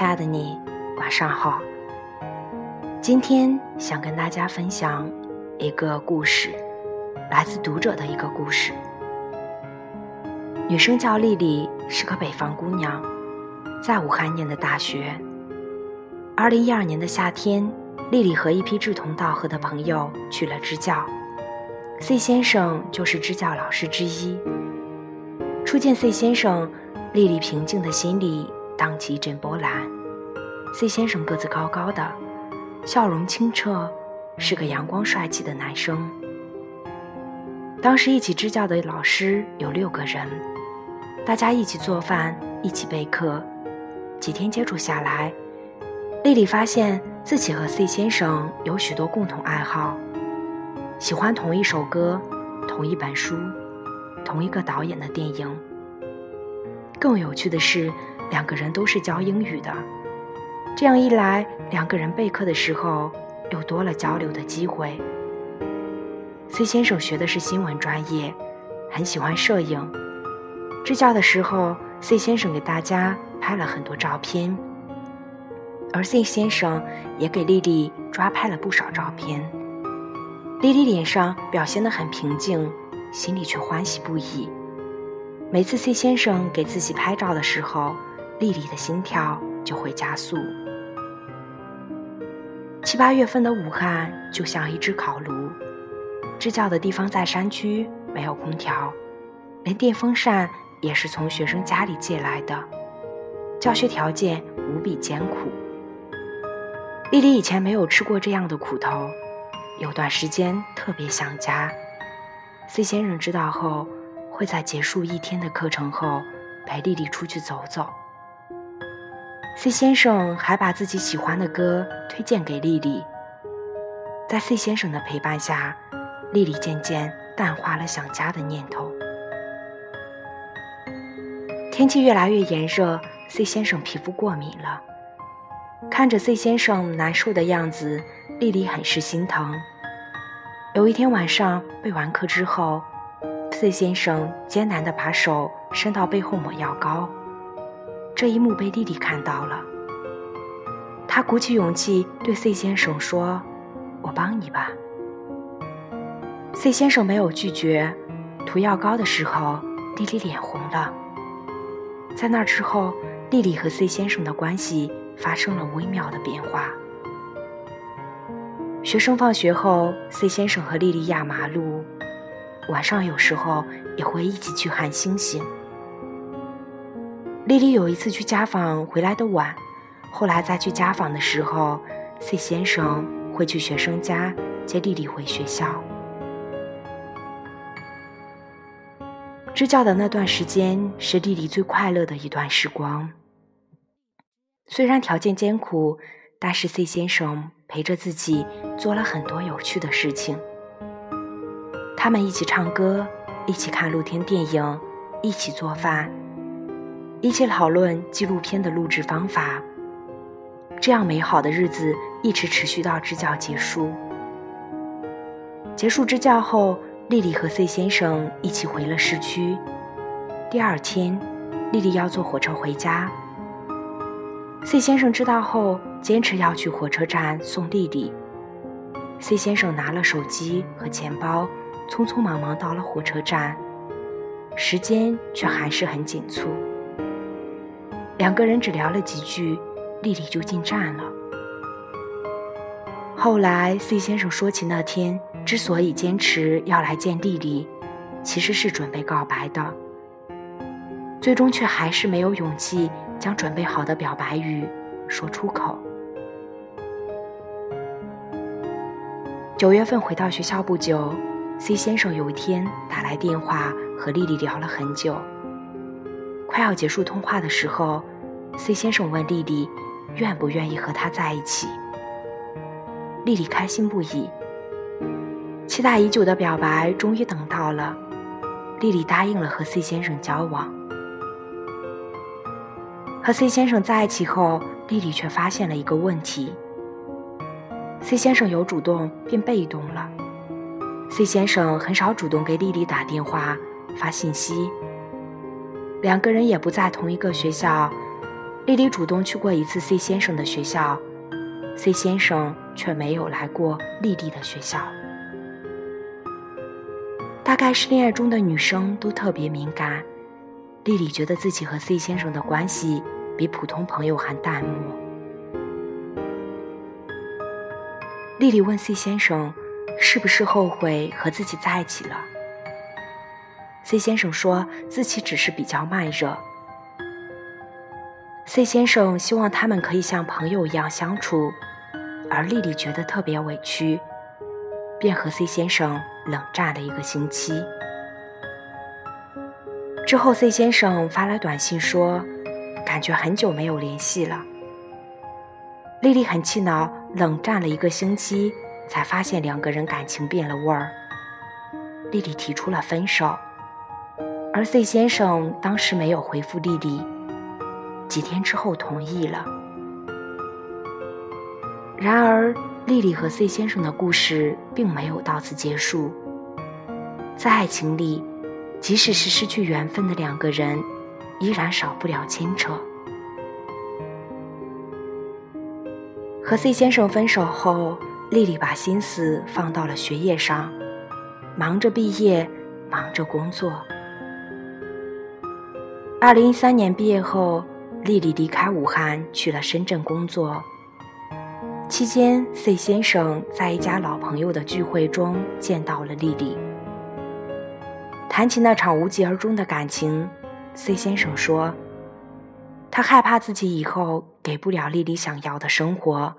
亲爱的你，晚上好。今天想跟大家分享一个故事，来自读者的一个故事。女生叫丽丽，是个北方姑娘，在武汉念的大学。二零一二年的夏天，丽丽和一批志同道合的朋友去了支教，C 先生就是支教老师之一。初见 C 先生，丽丽平静的心里。荡起一阵波澜。C 先生个子高高的，笑容清澈，是个阳光帅气的男生。当时一起支教的老师有六个人，大家一起做饭，一起备课。几天接触下来，丽丽发现自己和 C 先生有许多共同爱好，喜欢同一首歌、同一本书、同一个导演的电影。更有趣的是。两个人都是教英语的，这样一来，两个人备课的时候又多了交流的机会。C 先生学的是新闻专业，很喜欢摄影。支教的时候，C 先生给大家拍了很多照片，而 C 先生也给丽丽抓拍了不少照片。丽丽脸上表现得很平静，心里却欢喜不已。每次 C 先生给自己拍照的时候，丽丽的心跳就会加速。七八月份的武汉就像一只烤炉，支教的地方在山区，没有空调，连电风扇也是从学生家里借来的，教学条件无比艰苦。丽丽以前没有吃过这样的苦头，有段时间特别想家。C 先生知道后，会在结束一天的课程后陪丽丽出去走走。C 先生还把自己喜欢的歌推荐给丽丽。在 C 先生的陪伴下，丽丽渐渐淡化了想家的念头。天气越来越炎热，C 先生皮肤过敏了。看着 C 先生难受的样子，丽丽很是心疼。有一天晚上备完课之后，C 先生艰难地把手伸到背后抹药膏。这一幕被丽丽看到了，她鼓起勇气对 C 先生说：“我帮你吧。”C 先生没有拒绝。涂药膏的时候，丽丽脸红了。在那之后，丽丽和 C 先生的关系发生了微妙的变化。学生放学后，C 先生和丽丽压马路，晚上有时候也会一起去看星星。丽丽有一次去家访，回来的晚。后来再去家访的时候，C 先生会去学生家接丽丽回学校。支教的那段时间是丽丽最快乐的一段时光。虽然条件艰苦，但是 C 先生陪着自己做了很多有趣的事情。他们一起唱歌，一起看露天电影，一起做饭。一起讨论纪录片的录制方法，这样美好的日子一直持续到支教结束。结束支教后，丽丽和 C 先生一起回了市区。第二天，丽丽要坐火车回家。C 先生知道后，坚持要去火车站送丽丽。C 先生拿了手机和钱包，匆匆忙忙到了火车站，时间却还是很紧促。两个人只聊了几句，丽丽就进站了。后来，C 先生说起那天之所以坚持要来见丽丽，其实是准备告白的，最终却还是没有勇气将准备好的表白语说出口。九月份回到学校不久，C 先生有一天打来电话和丽丽聊了很久。快要结束通话的时候，C 先生问丽丽，愿不愿意和他在一起。丽丽开心不已，期待已久的表白终于等到了，丽丽答应了和 C 先生交往。和 C 先生在一起后，丽丽却发现了一个问题：C 先生有主动变被动了。C 先生很少主动给丽丽打电话、发信息。两个人也不在同一个学校，丽丽主动去过一次 C 先生的学校，C 先生却没有来过丽丽的学校。大概是恋爱中的女生都特别敏感，丽丽觉得自己和 C 先生的关系比普通朋友还淡漠。丽丽问 C 先生：“是不是后悔和自己在一起了？”C 先生说自己只是比较慢热。C 先生希望他们可以像朋友一样相处，而丽丽觉得特别委屈，便和 C 先生冷战了一个星期。之后，C 先生发来短信说，感觉很久没有联系了。丽丽很气恼，冷战了一个星期，才发现两个人感情变了味儿。丽丽提出了分手，而 C 先生当时没有回复丽丽。几天之后同意了。然而，丽丽和 C 先生的故事并没有到此结束。在爱情里，即使是失去缘分的两个人，依然少不了牵扯。和 C 先生分手后，丽丽把心思放到了学业上，忙着毕业，忙着工作。二零一三年毕业后。丽丽离开武汉，去了深圳工作。期间，C 先生在一家老朋友的聚会中见到了丽丽。谈起那场无疾而终的感情，C 先生说：“他害怕自己以后给不了丽丽想要的生活，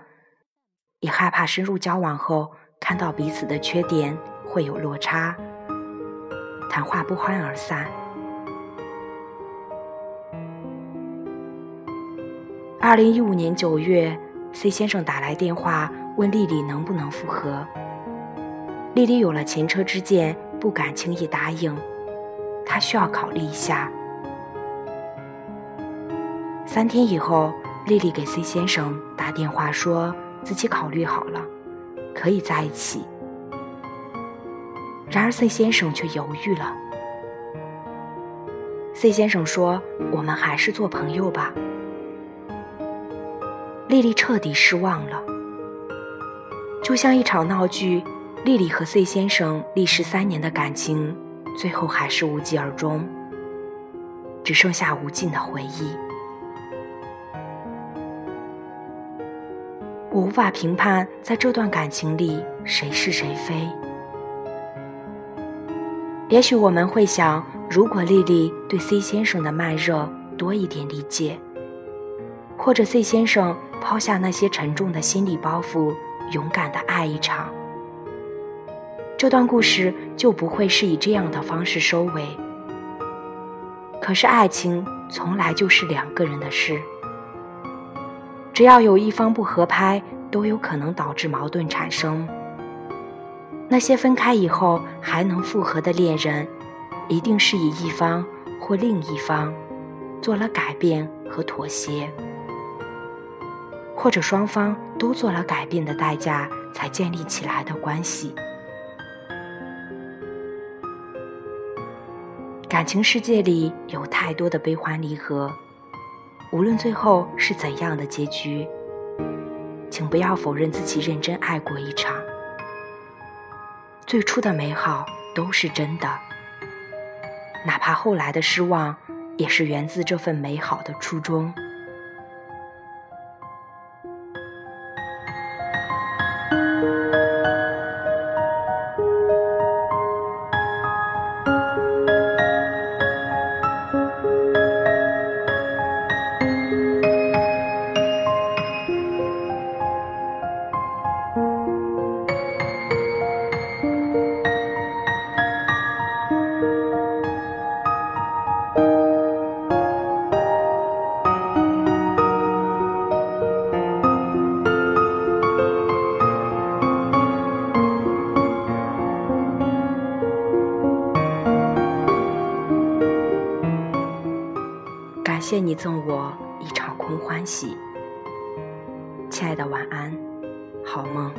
也害怕深入交往后看到彼此的缺点会有落差。”谈话不欢而散。二零一五年九月，C 先生打来电话问丽丽能不能复合。丽丽有了前车之鉴，不敢轻易答应，她需要考虑一下。三天以后，丽丽给 C 先生打电话，说自己考虑好了，可以在一起。然而 C 先生却犹豫了。C 先生说：“我们还是做朋友吧。”丽丽彻底失望了，就像一场闹剧。丽丽和 C 先生历时三年的感情，最后还是无疾而终，只剩下无尽的回忆。我无法评判在这段感情里谁是谁非。也许我们会想，如果丽丽对 C 先生的慢热多一点理解，或者 C 先生。抛下那些沉重的心理包袱，勇敢的爱一场，这段故事就不会是以这样的方式收尾。可是爱情从来就是两个人的事，只要有一方不合拍，都有可能导致矛盾产生。那些分开以后还能复合的恋人，一定是以一方或另一方做了改变和妥协。或者双方都做了改变的代价才建立起来的关系。感情世界里有太多的悲欢离合，无论最后是怎样的结局，请不要否认自己认真爱过一场。最初的美好都是真的，哪怕后来的失望，也是源自这份美好的初衷。谢你赠我一场空欢喜。亲爱的晚安好梦。